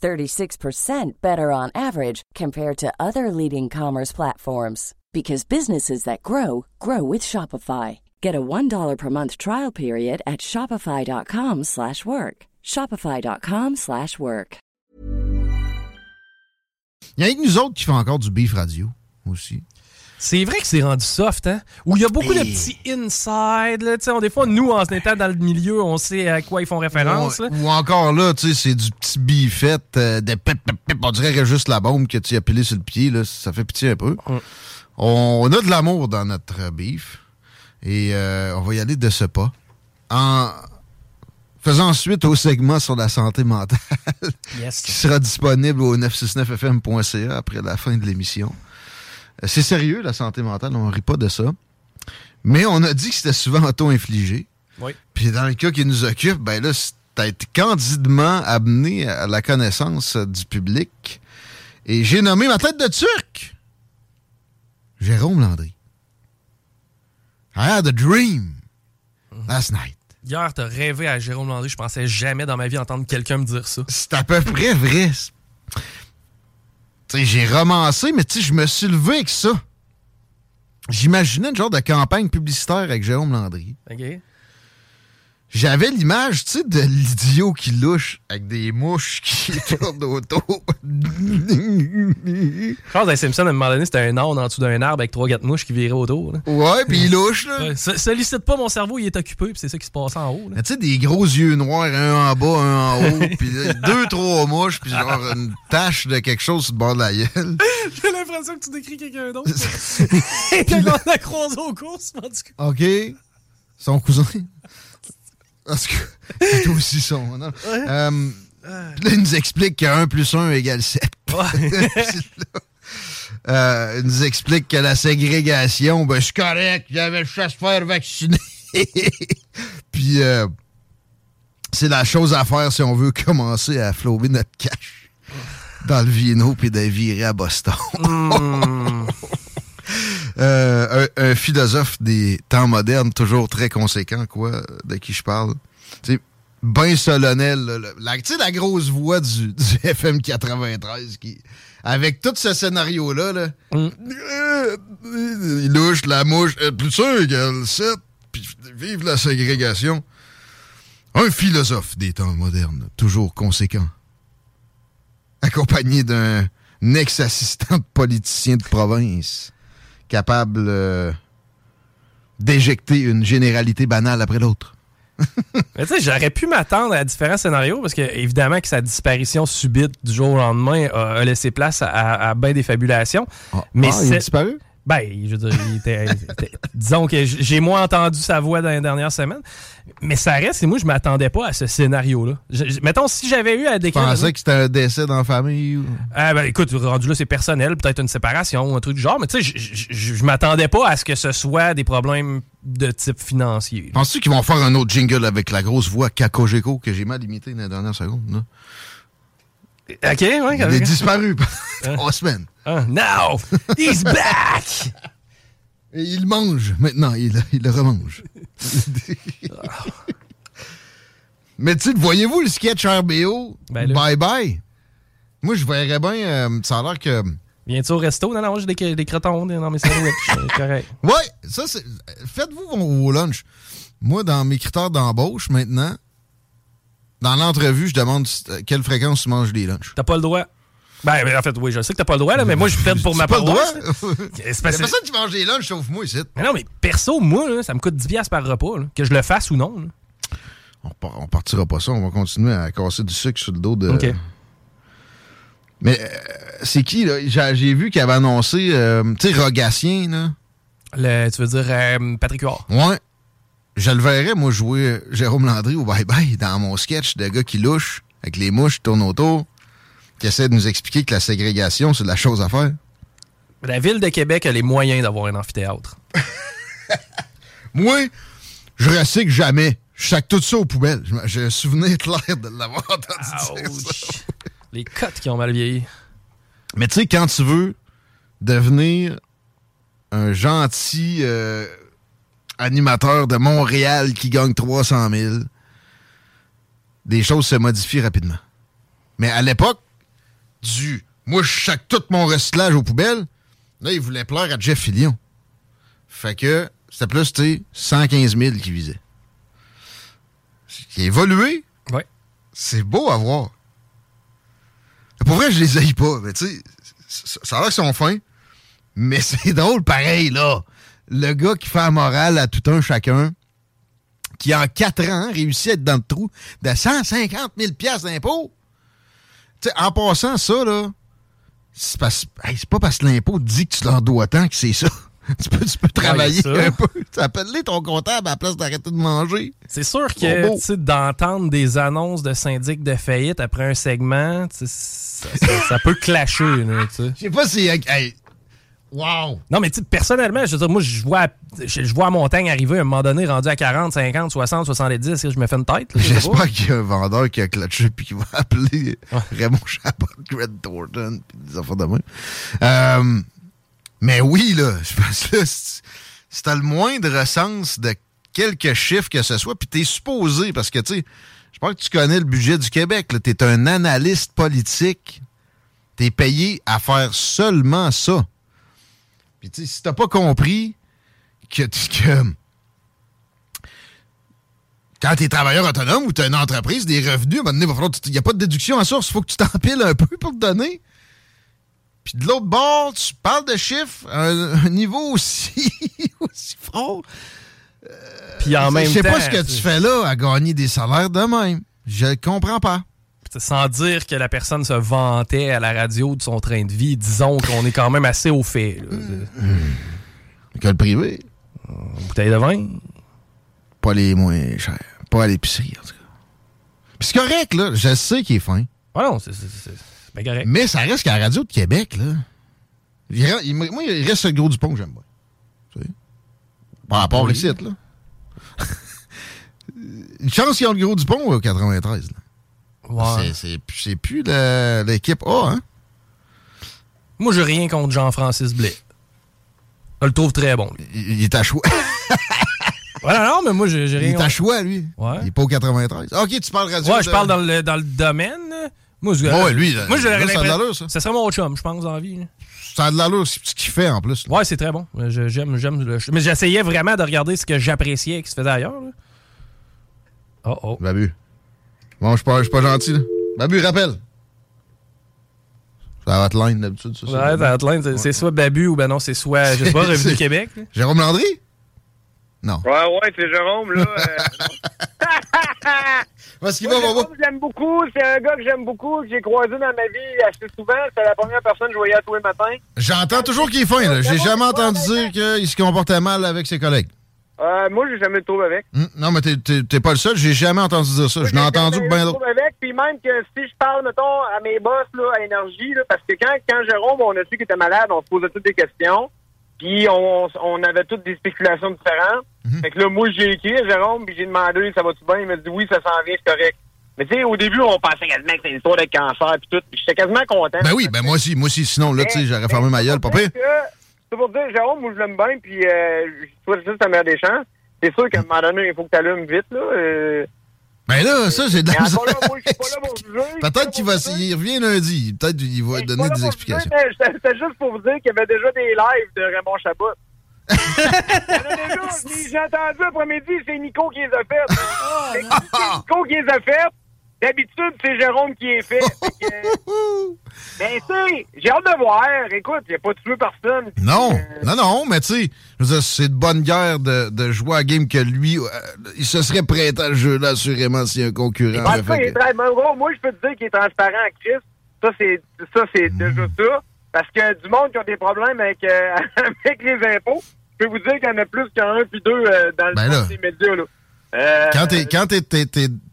36% better on average compared to other leading commerce platforms because businesses that grow grow with Shopify. Get a $1 per month trial period at shopify.com/work. shopify.com/work. slash work. Il y a nous autres qui font encore du beef radio aussi. C'est vrai que c'est rendu soft, hein? Où il y a beaucoup de petits inside, là. Tu sais, on- des fois, nous, en étant dans le milieu, on sait à quoi ils font référence. Ou, encore là, tu sais, c'est du petit bifette euh, de pip, pip, pip. On dirait que juste la bombe que tu as pilé sur le pied, là, ça fait pitié un peu. On a de l'amour dans notre euh, beef. Et euh, on va y aller de ce pas. En faisant suite au segment sur la santé mentale Yes. qui sera disponible au 969fm.ca après la fin de l'émission. C'est sérieux, la santé mentale, on rit pas de ça. Mais on a dit que c'était souvent auto-infligé. Oui. Puis dans le cas qui nous occupe, ben là, t'as été candidement amené à la connaissance du public. Et j'ai nommé ma tête de turc. Jérôme Landry. I had a dream last night. Hier, t'as rêvé à Jérôme Landry. Je pensais jamais dans ma vie entendre quelqu'un me dire ça. C'est à peu près vrai. J'ai romancé, mais je me suis levé avec ça. J'imaginais une genre de campagne publicitaire avec Jérôme Landry. J'avais l'image, tu sais, de l'idiot qui louche avec des mouches qui tournent autour. Je pense que Simpson, à un moment donné, c'était un âne en dessous d'un arbre avec trois quatre mouches qui viraient autour. là. ouais, puis il louche, là. Ouais, so- sollicite pas mon cerveau, il est occupé, puis c'est ça qui se passe en haut. tu sais, des gros yeux noirs, un en bas, un en haut, puis deux, trois mouches, puis genre une tache de quelque chose sur le bord de la gueule. J'ai l'impression que tu décris quelqu'un d'autre. Quelqu'un qu'on a croisé aux courses, en tout cas. OK. Son cousin. Parce que c'est aussi son. Non? Euh, puis là, il nous explique que 1 plus 1 égale 7. Euh, il nous explique que la ségrégation, ben, c'est correct, il y avait le chasse-faire vacciné. Puis, euh, c'est la chose à faire si on veut commencer à flouber notre cash dans le vino puis de virer à Boston. Euh, un, un philosophe des temps modernes, toujours très conséquent, quoi, de qui je parle. Sais, ben solennel, là, le- la, tu sais, la grosse voix du, du FM 93 qui, avec tout ce scénario-là, là, euh, il louche la mouche, euh, plus sûr égale 7, puis vive la ségrégation. Un philosophe des temps modernes, toujours conséquent, accompagné d'un ex-assistant de politicien de province, capable euh, d'éjecter une généralité banale après l'autre. Mais tu sais, j'aurais pu m'attendre à différents scénarios parce que, évidemment, que sa disparition subite du jour au lendemain a, a laissé place à, à, bien des fabulations. Mais ah, il a disparu? Ben, je veux dire, il était, disons que j'ai moins entendu sa voix dans les dernières semaines. Mais ça reste, et moi, je m'attendais pas à ce scénario-là. Mettons, si j'avais eu à Tu décrire. pensais que c'était un décès dans la famille? Ou... Ah ben écoute, rendu là, c'est personnel, peut-être une séparation ou un truc du genre, mais tu sais, je- m'attendais pas à ce que ce soit des problèmes de type financier. Penses-tu qu'ils vont faire un autre jingle avec la grosse voix Kakojeko que j'ai mal imité dans les dernières secondes? là? Ok, Il est disparu pendant trois semaines. Ah, now, he's back! Et il mange maintenant, il, il le remange. Mais tu sais, voyez-vous le sketch RBO? Ben bye bye. Moi, je verrais bien, euh, ça a l'air que. Viens-tu au resto? Non, non, j'ai des, des crotons dans mes sandwichs. correct. Ouais, ça c'est. Faites-vous vos, lunchs. Moi, dans mes critères d'embauche maintenant, dans l'entrevue, je demande euh, quelle fréquence tu manges les lunchs? T'as pas le droit. Ben, ben, en fait, oui, je sais que t'as pas le droit, là, mais moi, je plaide pour ma pas le droit? C'est parce- personne qui mange des lunchs sauf moi ici. Mais non, mais perso, moi, là, ça me coûte 10$ piastres par repas, là, que je le fasse ou non. là. On, par- on partira pas ça, on va continuer à casser du sucre sur le dos de. OK. Mais euh, c'est qui, là? J'ai j'ai vu qu'il avait annoncé, euh, tu sais, Rogatien, là. Le- tu veux dire euh, Patrick Huard? Ouais. Je le verrais, moi, jouer Jérôme Landry au bye-bye dans mon sketch de gars qui louche avec les mouches qui tournent autour, qui essaie de nous expliquer que la ségrégation, c'est de la chose à faire. La ville de Québec a les moyens d'avoir un amphithéâtre. Moi, je recycle jamais. Je sac tout ça aux poubelles. Je me- J'ai un souvenir clair de l'avoir entendu dire ça. Les cotes qui ont mal vieilli. Mais tu sais, quand tu veux devenir un gentil euh, animateur de Montréal qui gagne 300 000, des choses se modifient rapidement. Mais à l'époque, du « moi, je sac tout mon recyclage aux poubelles », là, il voulait plaire à Jeff Fillion. Fait que c'était plus, tu sais, 115 000 qui visait. Qui a évolué, Ouais. c'est beau à voir. Pour vrai, je les haïs pas, mais tu sais, ça ça a l'air qu'ils sont fins, mais c'est drôle pareil, là. Le gars qui fait la morale à tout un chacun, qui en quatre ans réussit à être dans le trou de 150 000 piastres d'impôts. Tu sais, en passant ça, là, c'est hey, pas parce que l'impôt dit que tu leur dois tant que c'est ça. tu peux, tu peux travailler un peu. Tu appelles-les ton comptable à la place d'arrêter de manger. C'est sûr que d'entendre des annonces de syndic de faillite après un segment, ça, ça- ça peut clasher. Je sais pas si... Hey, wow! Non, mais tu sais, personnellement, je veux dire, moi, je vois, je, je vois montagne arriver à un moment donné, rendu à 40, 50, 60, 70, je me fais une tête. J'espère qu'il y a un vendeur qui a clutché puis qui va appeler Raymond Chabot, Greg Thornton, puis des affaires de même. Euh, mais oui, là, je pense que là, si t'as le moindre sens de quelque chiffre que ce soit, puis t'es supposé, parce que, tu sais, je pense que tu connais le budget du Québec, là, t'es un analyste politique, t'es payé à faire seulement ça. Puis, tu sais, si t'as pas compris que, que quand tu es travailleur autonome ou tu as une entreprise, des revenus, à un moment donné, il n'y a pas de déduction en source. Il faut que tu t'empiles un peu pour te donner. Puis de l'autre bord, tu parles de chiffres à un, niveau aussi, aussi fort. Puis en même Je sais temps, pas ce que tu tu fais là à gagner des salaires de même. Je comprends pas. Sans dire que la personne se vantait à la radio de son train de vie, disons qu'on est quand même assez au fait. là. École privée, Une bouteille de vin, pas les moins chers. Pas à l'épicerie, en tout cas. Puis c'est correct, là. Je sais qu'il est fin. Ah non, c'est bien correct. Mais ça reste qu'à la radio de Québec, là. Il re- il- moi, il reste le gros du pont que j'aime bien. Tu sais? Par rapport Oui. ici, là. Une chance qu'ils ont le gros du pont au 93. là. Ouais. C'est- plus- c'est plus le- l'équipe A, hein? Moi, j'ai rien contre Jean-Francis Blais. Je le trouve très bon. lui. Il, il est à choix. Voilà, non, mais moi, j'ai j'ai Il rien est à choix, lui. Ouais. Il est pas au 93. Ok, tu parles radio. Ouais, je de- parle dans le, dans le domaine. Moi, je, Ouais, lui, moi, j'aurais là, ça a de l'allure, ça. Ça serait mon chum, je pense, la vie. là. Ça a de l'allure, c'est ce qu'il fait en plus. là. Ouais, c'est très bon. Je- J'aime, j'aime le. Mais j'essayais vraiment de regarder ce que j'appréciais qui se faisait ailleurs. là. Oh oh. Babu. Bon, je suis pas, je suis pas gentil, là. Babu, rappelle. C'est la hotline d'habitude, ça. c'est- Ouais, dans Atlante, c'est- c'est soit Babu ou ben non, c'est soit, je sais pas, Revenu Québec. là. Jérôme Landry? Non. Ouais, ouais, c'est Jérôme, là. euh, Parce qu'il va, va, va. Jérôme, je l'aime beaucoup. C'est un gars que j'aime beaucoup, que j'ai croisé dans ma vie assez souvent. C'est la première personne que je voyais à tous les matins. J'entends toujours qu'il est fin, là. J'ai jamais entendu dire qu'il se comportait mal avec ses collègues. Euh, moi, j'ai jamais de trouble avec. Hum, Non, mais t'es- pas le seul. J'ai jamais entendu dire ça. Je n'ai entendu jamais que bien de d'autres. avec. Puis même que si je parle, mettons, à mes boss, là, à Énergie, là, parce que quand, quand Jérôme, on a su qu'il était malade, on se posait toutes des questions. Puis on, on avait toutes des spéculations différentes. Mhm. Fait que là, moi, j'ai écrit à Jérôme, puis j'ai demandé, ça va-tu bien? Il m'a dit, oui, ça s'en vient, c'est correct. Mais tu sais, au début, on pensait quasiment que c'était une histoire de cancer, puis tout. J'étais quasiment content. Ben oui, ben moi aussi, moi aussi. Sinon, là, tu sais, j'aurais fermé ma gueule, pas pire. C'est pour dire, Jérôme, moi, je l'aime bien, puis euh, je souhaite juste la meilleure des chances. C'est sûr qu'à un moment donné, il faut que tu allumes vite, là. Euh, Ben là, ça, j'ai de mais la. Peut-être qu'il va, il revient lundi. Peut-être qu'il va donner des explications. mais C'était juste pour vous dire qu'il y avait déjà des lives de Raymond Chabot. J'ai entendu après-midi, c'est Nico qui les a faites. C'est Nico qui les a faites? D'habitude, c'est Jérôme qui est fait. Fait que, ben, tu j'ai hâte de voir. Écoute, il n'y a pas tué personne. Non, euh, non, non, mais tu sais, c'est de bonne guerre de, de jouer à game que lui, euh, il se serait prêt à le jeu-là, assurément, s'il y a un concurrent. En là, tout cas, fait il est ben, gros, moi, je peux te dire qu'il est transparent à Chris. Ça, c'est ça, c'est Mm. déjà ça. Parce que du monde qui a des problèmes avec, euh, avec les impôts, je peux vous dire qu'il y en a plus qu'un puis deux euh, dans le Ben des médias. Là. Quand t'es quand t'es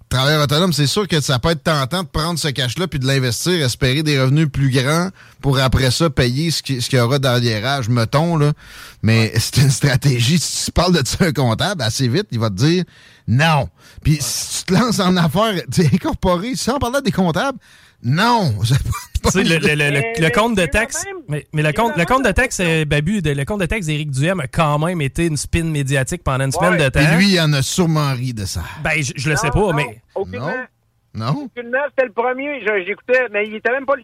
travailleur autonome, c'est sûr que ça peut être tentant de prendre ce cash-là puis de l'investir, espérer des revenus plus grands pour après ça payer ce qui- ce qu'il y aura d'arriérage, mettons, là. Mais c'est une stratégie. Si tu parles de ça un comptable, assez vite, il va te dire non. Puis si tu te lances en affaires, tu es incorporé, sans parler des comptables, non. Pas- Tu sais, le, le- le- le- compte de taxe, mais, mais le compte, le compte de taxe, euh, Babu, de- le compte de taxe d'Éric Duhem a quand même été une spin médiatique pendant une semaine Ouais. de temps. Puis lui, il en a sûrement ri de ça. ben, je, je le sais pas, non, mais Aucunement. Non? Non? Aucunement, c'était le premier. Je- J'écoutais, mais il était même pas le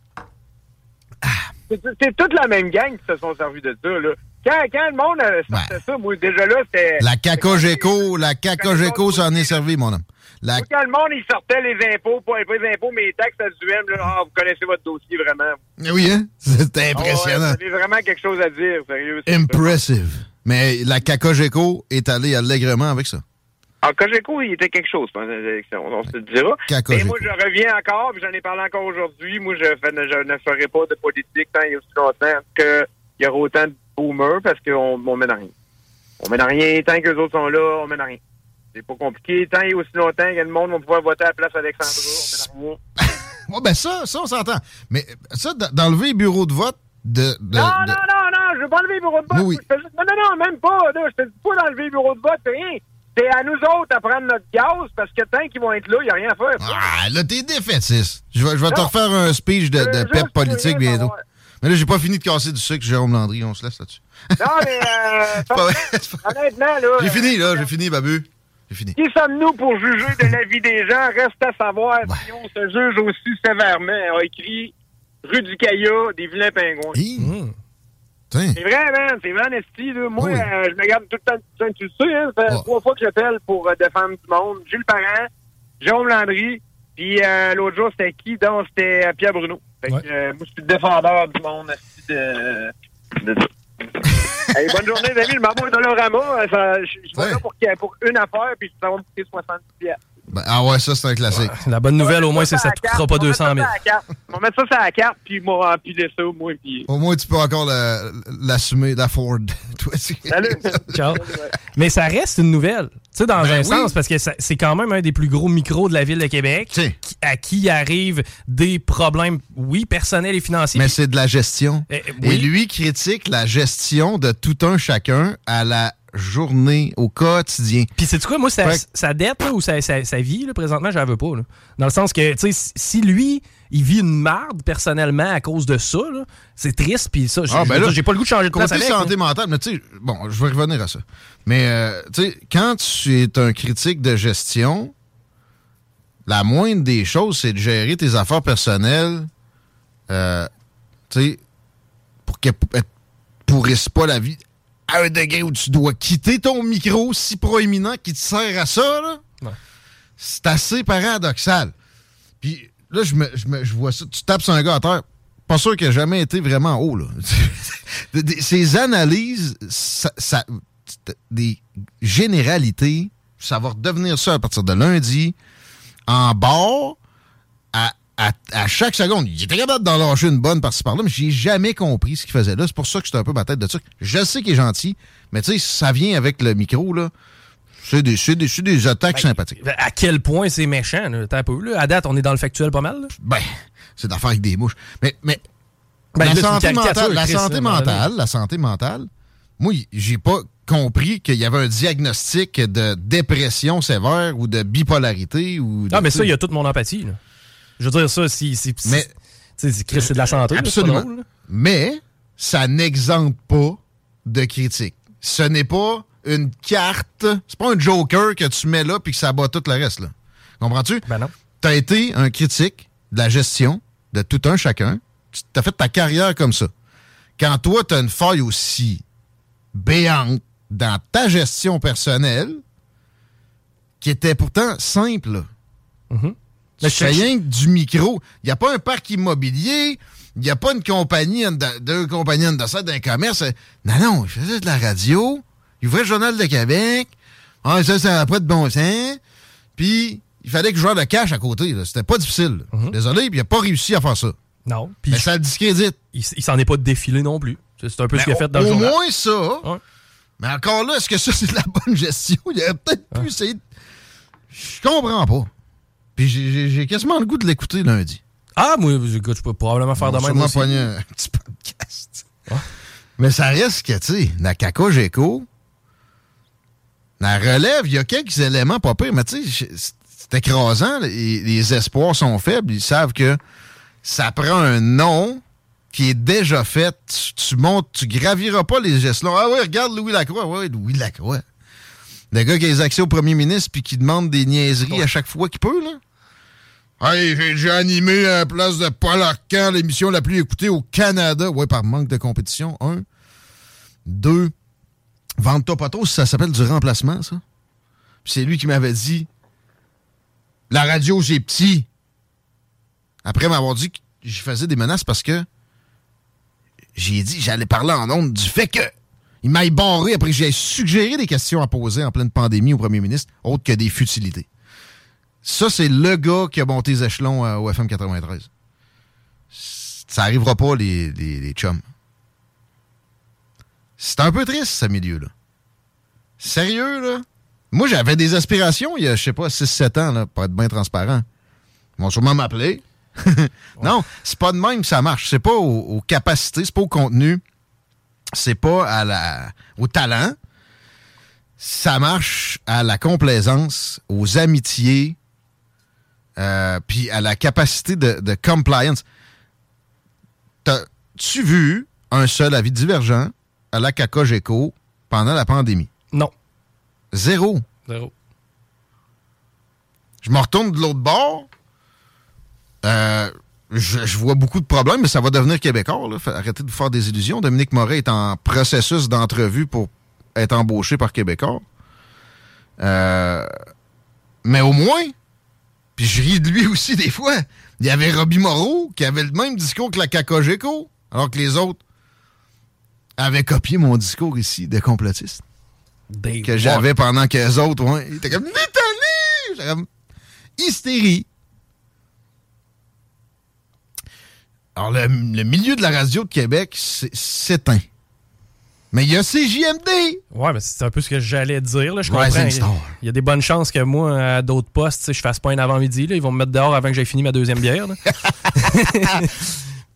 c'est toute la même gang qui se sont servis de ça. Là. Quand, quand le monde euh, sortait Ouais. ça, moi, déjà là, c'était... La Cacogeco, la Cacogeco s'en est servi, mon homme. La Quand le monde, il sortait les impôts, pas les impôts, mais les taxes à duem, là, ah, vous connaissez votre dossier vraiment. Oui, hein? C'était Ah impressionnant. Vous avez vraiment quelque chose à dire, sérieux. ça. Impressive. Mais la Cacogeco est allée allègrement avec ça. En Cogeco, il était quelque chose pendant les élections, on se le dira. Mais moi, je reviens encore, puis j'en ai parlé encore aujourd'hui. Moi, je, fais- je ne ferai pas de politique tant et aussi longtemps qu'il y aura autant de boomers parce qu'on on mène à rien. On mène à rien. Tant que les autres sont là, on mène à rien. C'est pas compliqué. Tant et aussi longtemps que le monde va pouvoir voter à la place Alexandra, on mène à rien. Ben ça, ça, on s'entend. Mais ça, d'enlever les bureaux de vote de. de- Non, de- non, non, non, je veux pas enlever le bureau de vote. Oui, Non, non, non, même pas. Là, je te dis pas d'enlever le bureau de vote, c'est rien. C'est à nous autres à prendre notre gaz parce que tant qu'ils vont être là, il n'y a rien à faire. Ah, là, t'es défaitiste. Je vais, je vais te refaire un speech de, pep politique bientôt. Mais là, j'ai pas fini de casser du sucre, Jérôme Landry. On se laisse là-dessus. Non, mais euh, pas honnêtement, là. J'ai fini, là. euh, J'ai fini, Babu. J'ai fini. Qui sommes-nous pour juger de la vie des gens? Reste à savoir Ouais. si on se juge aussi sévèrement. A écrit Rue du Caillat, des vilains pingouins. Hi. C'est vrai, man. C'est vrai, là. Moi, Oui. euh, je me garde tout le temps. tu- Tu le sais, hein, ça fait Ouais. trois fois que j'appelle pour euh, défendre du monde. Gilles Parent, Jérôme Landry, puis euh, l'autre jour, c'était qui? Donc, c'était euh, Pierre Bruno. Fait que, Ouais. moi, je suis le défendeur du monde, Esti, de... de... Hey, bonne journée, les amis. Vais au Dolorama. Euh, ça- Je Ouais. là pour, pour une affaire, puis ça va me coûter 70 piastres. Ben, ah ouais, ça, c'est un classique. la bonne nouvelle au moins, c'est que ça ne coûtera pas 200 000. ça sur la carte. On va mettre ça sur la carte, puis moi, empiler ça, moi, puis... Au moins, tu peux encore la- l'assumer, la Ford. Toi, Salut! Ciao. Mais ça reste une nouvelle. Tu sais, dans Ben un oui. sens, parce que c'est quand même un des plus gros micros de la ville de Québec, qui- à qui arrivent des problèmes, oui, personnels et financiers. Mais c'est de la gestion. Eh, Et lui critique la gestion de tout un chacun à la journée, au quotidien. Puis c'est quoi, moi, sa, Fait que- sa dette là, ou sa, sa- sa vie, là, présentement, je la veux pas. là. Dans le sens que, tu sais, si- lui, il vit une marde personnellement à cause de ça, là, c'est triste, puis ça, Ah, ben j'ai pas le goût de changer de Côté avec. santé mentale, mais tu sais, bon, je vais revenir à ça. Mais, euh, tu sais, quand tu es un critique de gestion, la moindre des choses, c'est de gérer tes affaires personnelles, euh, tu sais, pour qu'elles ne pourrissent pas la vie à un degré où tu dois quitter ton micro si proéminent qui te sert à ça. Ouais. C'est assez paradoxal. Puis là, je, me, je, me- je vois ça. Tu tapes sur un gars à terre. Pas sûr qu'il a jamais été vraiment haut. Là. Ces analyses, ça, des généralités, ça va redevenir ça à partir de lundi, en bord, à, à, à chaque seconde, il était capable d'en lâcher une bonne par-ci par-là, mais j'ai jamais compris ce qu'il faisait là. C'est pour ça que j'étais un peu ma tête de ça. Je sais qu'il est gentil, mais tu sais, ça vient avec le micro, là. C'est des, c'est des, des attaques sympathiques. À quel point c'est méchant, là? T'as un peu, là. À date, on est dans le factuel pas mal, là? Ben, c'est d'affaire avec des mouches. Mais, mais Ben, la, là, santé mentale, la santé mentale, la santé mentale, moi, j'ai pas compris qu'il y avait un diagnostic de dépression sévère ou de bipolarité ou de- Ah, mais ça, il y a toute mon empathie, là. Je veux dire, ça, si. si si- Mais- c'est Chris, c'est de la santé, Absolument. drôle. Mais ça n'exempte pas de critique. Ce n'est pas une carte, c'est pas un joker que tu mets là puis que ça bat tout le reste. Là. Comprends-tu? Ben non. Tu as été un critique de la gestion de tout un chacun. Tu as fait ta carrière comme ça. Quand toi, tu as une faille aussi béante dans ta gestion personnelle, qui était pourtant simple, là. Mhm. Tu Mais fais je- rien que du micro. Il n'y a pas un parc immobilier. Il n'y a pas une compagnie, deux compagnies en d'un commerce. Non, non, il faisait de la radio. Il ouvrait le Journal de Québec. Ah, ça, ça n'a pas de bon sens. Puis, il fallait que je joue de cash à côté. C'était pas difficile. là. Désolé, puis il n'a pas réussi à faire ça. Non. Puis Mais ça le discrédite. il, il s'en est pas défilé non plus. C'est un peu ce qu'il a Mais fait dans au, le au journal. moins ça. Ouais. Mais encore là, est-ce que ça, c'est de la bonne gestion? Il aurait peut-être pu essayer de... Je comprends pas. Puis j'ai- quasiment le goût de l'écouter lundi. Ah, moi, écoute, je peux probablement faire de On va même sûrement aussi. un petit podcast. Mais ça reste que, tu sais, la caca Géco, la relève, il y a quelques éléments pas pires, mais tu sais, c'est écrasant. Les, les espoirs sont faibles. Ils savent que ça prend un nom qui est déjà fait. Tu, tu montes, tu graviras pas les gestes Ah oui, regarde Louis Lacroix. Oui, Louis Lacroix. Le gars qui a les accès au premier ministre puis qui demande des niaiseries à chaque fois qu'il peut, là. Hey, j'ai animé à la place de Paul Arcand, l'émission la plus écoutée au Canada. Ouais, par manque de compétition. Un. Deux. Vente-toi pas ça s'appelle du remplacement, ça. C'est lui qui m'avait dit La radio, c'est petit. Après m'avoir dit que je faisais des menaces parce que j'ai dit j'allais parler en ondes du fait que il m'aille barré après que j'ai suggéré des questions à poser en pleine pandémie au premier ministre, autre que des futilités. Ça, c'est le gars qui a monté les échelons euh, au FM 93. Ça arrivera pas, les, chums. C'est un peu triste, ce milieu-là. Sérieux, là? Moi, j'avais des aspirations il y a, je sais pas, 6-7 ans, là, pour être bien transparent. Ils vont sûrement m'appeler. non, c'est pas de même que ça marche. C'est pas aux, aux capacités, c'est pas au contenu, c'est pas au talent. Ça marche à la complaisance, aux amitiés, euh, puis à la capacité de, de compliance. T'as-tu vu un seul avis divergent à la Cacogeco pendant la pandémie? Non. Zéro. Zéro. Je me retourne de l'autre bord. Euh, je, je vois beaucoup de problèmes, mais ça va devenir québécois. Là. Arrêtez de vous faire des illusions. Dominique Moret est en processus d'entrevue pour être embauché par Québécois. Euh, mais au moins, puis je ris de lui aussi des fois, il y avait Robbie Moreau qui avait le même discours que la Cacogeco, alors que les autres avaient copié mon discours ici de complotiste Des- que j'avais pendant que les autres, ouais, ils étaient comme Nathalie! J'étais comme hystérie. Alors, le, le milieu de la radio de Québec c'est- s'éteint. Mais il y a CJMD! Ouais, mais c'est un peu ce que j'allais dire. Là. Je comprends. Il y a des bonnes chances que moi, à d'autres postes, je fasse pas un avant-midi. là. Ils vont me mettre dehors avant que j'aie fini ma deuxième bière. là.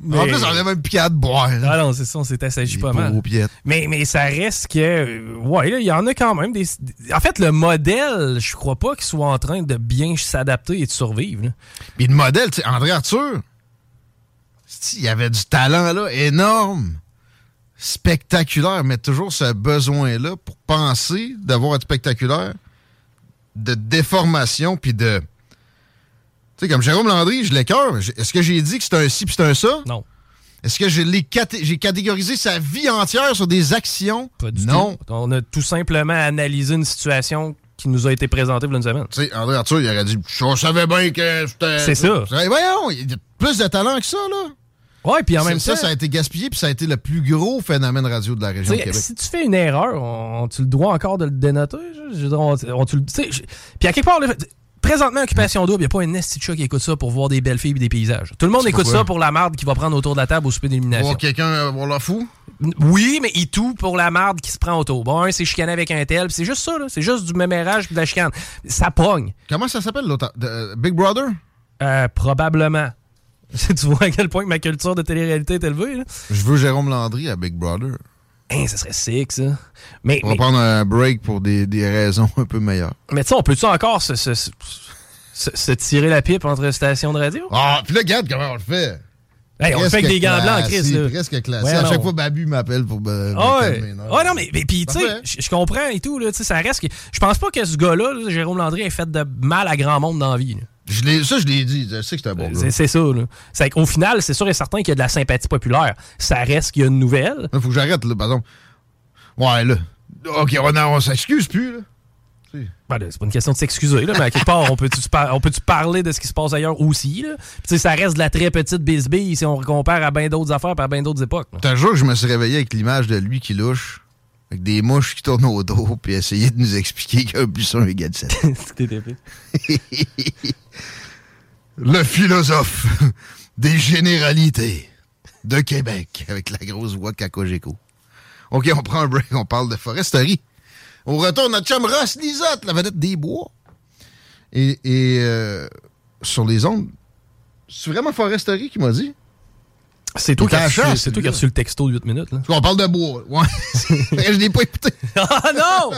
En Mais- plus, on avait même à de boire. là. Ah non, c'est ça, on s'est assagi pas mal. Mais, mais ça reste que. Ouais, là, il y en a quand même des. En fait, le modèle, je crois pas qu'il soit en train de bien s'adapter et de survivre. là. Puis le modèle, tu sais, André Arthur, il y avait du talent là, énorme, spectaculaire, mais toujours ce besoin-là pour penser d'avoir être spectaculaire, de déformation, puis de... Tu sais, comme Jérôme Landry, je l'écœure. J- Est-ce que j'ai dit que c'est un ci puis c'est un ça? Non, Est-ce que l'ai caté- j'ai catégorisé sa vie entière sur des actions? pas du non. tout. On a tout simplement analysé une situation qui nous a été présentée a une semaine. Tu sais, André Arthur, il aurait dit, je savais bien que c'était... C'est ça. Voyons, il y a plus de talent que ça, là. Ouais, puis en Ça- même ça, temps. ça a été gaspillé, puis ça a été le plus gros phénomène radio de la région de Québec. si tu fais une erreur, on, tu le dois encore de le dénoter. Je, on, on- tu Puis à quelque part, là, présentement, Occupation Double, il n'y a pas un esti qui écoute ça pour voir des belles filles et des paysages. Tout le monde écoute pourquoi? ça pour la marde qui va prendre autour de la table au souper d'élimination. Voir quelqu'un euh, voir leur fou? Oui, mais il tout pour la marde qui se prend autour. Bon, un, c'est chicané avec un tel, c'est juste ça, là. C'est juste du mémérage puis de la chicane. Ça pogne. Comment ça s'appelle l'autre? euh, Big Brother? Euh, probablement. tu vois à quel point que ma culture de télé-réalité est élevée, là. Je veux Jérôme Landry à Big Brother. Hein, ça serait sick, ça. Mais, On va mais, prendre un break pour des, des raisons un peu meilleures. mais tu sais, on peut-tu encore se, se, se- tirer la pipe entre stations de radio? Ah, puis là, regarde comment on le fait. Hey, on le fait avec des gants blancs, Chris. là. Presque classé. Ouais, à chaque fois, Babu m'appelle pour Ah ouais. non? Ah non, mais, mais puis, tu sais, je comprends et tout, là, ça reste que. Je pense pas que ce gars-là, là, Jérôme Landry, ait fait de mal à grand monde dans la vie. là. Je ça, je l'ai dit. Je sais que c'est un bon C'est gars. c'est ça, là. Qu'au final, c'est sûr et certain qu'il y a de la sympathie populaire. Ça reste qu'il y a une nouvelle. Il faut que j'arrête, là, pardon. Ouais, là. OK, on, on s'excuse plus, là. Ben, là, c'est pas une question de s'excuser, là, mais à quelque part, on peut-tu par- on peut-tu parler de ce qui se passe ailleurs aussi, là? Puis, tu sais, ça reste de la très petite bisbille si on compare à bien d'autres affaires et à bien d'autres époques. là. T'as un jour que je me suis réveillé avec l'image de lui qui louche, avec des mouches qui tournent au dos, puis essayer de nous expliquer qu'un buisson égal 7. Le philosophe des généralités de Québec, avec la grosse voix de Cacogeco. OK, on prend un break, on parle de foresterie. On retourne notre chum Ross Lisotte, la vedette des bois. Et, et euh, sur les ondes, c'est vraiment foresterie qui m'a dit? C'est toi, qui as à reçu le texto de 8 minutes, là. On parle de bois. Ouais. je l'ai pas écouté. Ah non!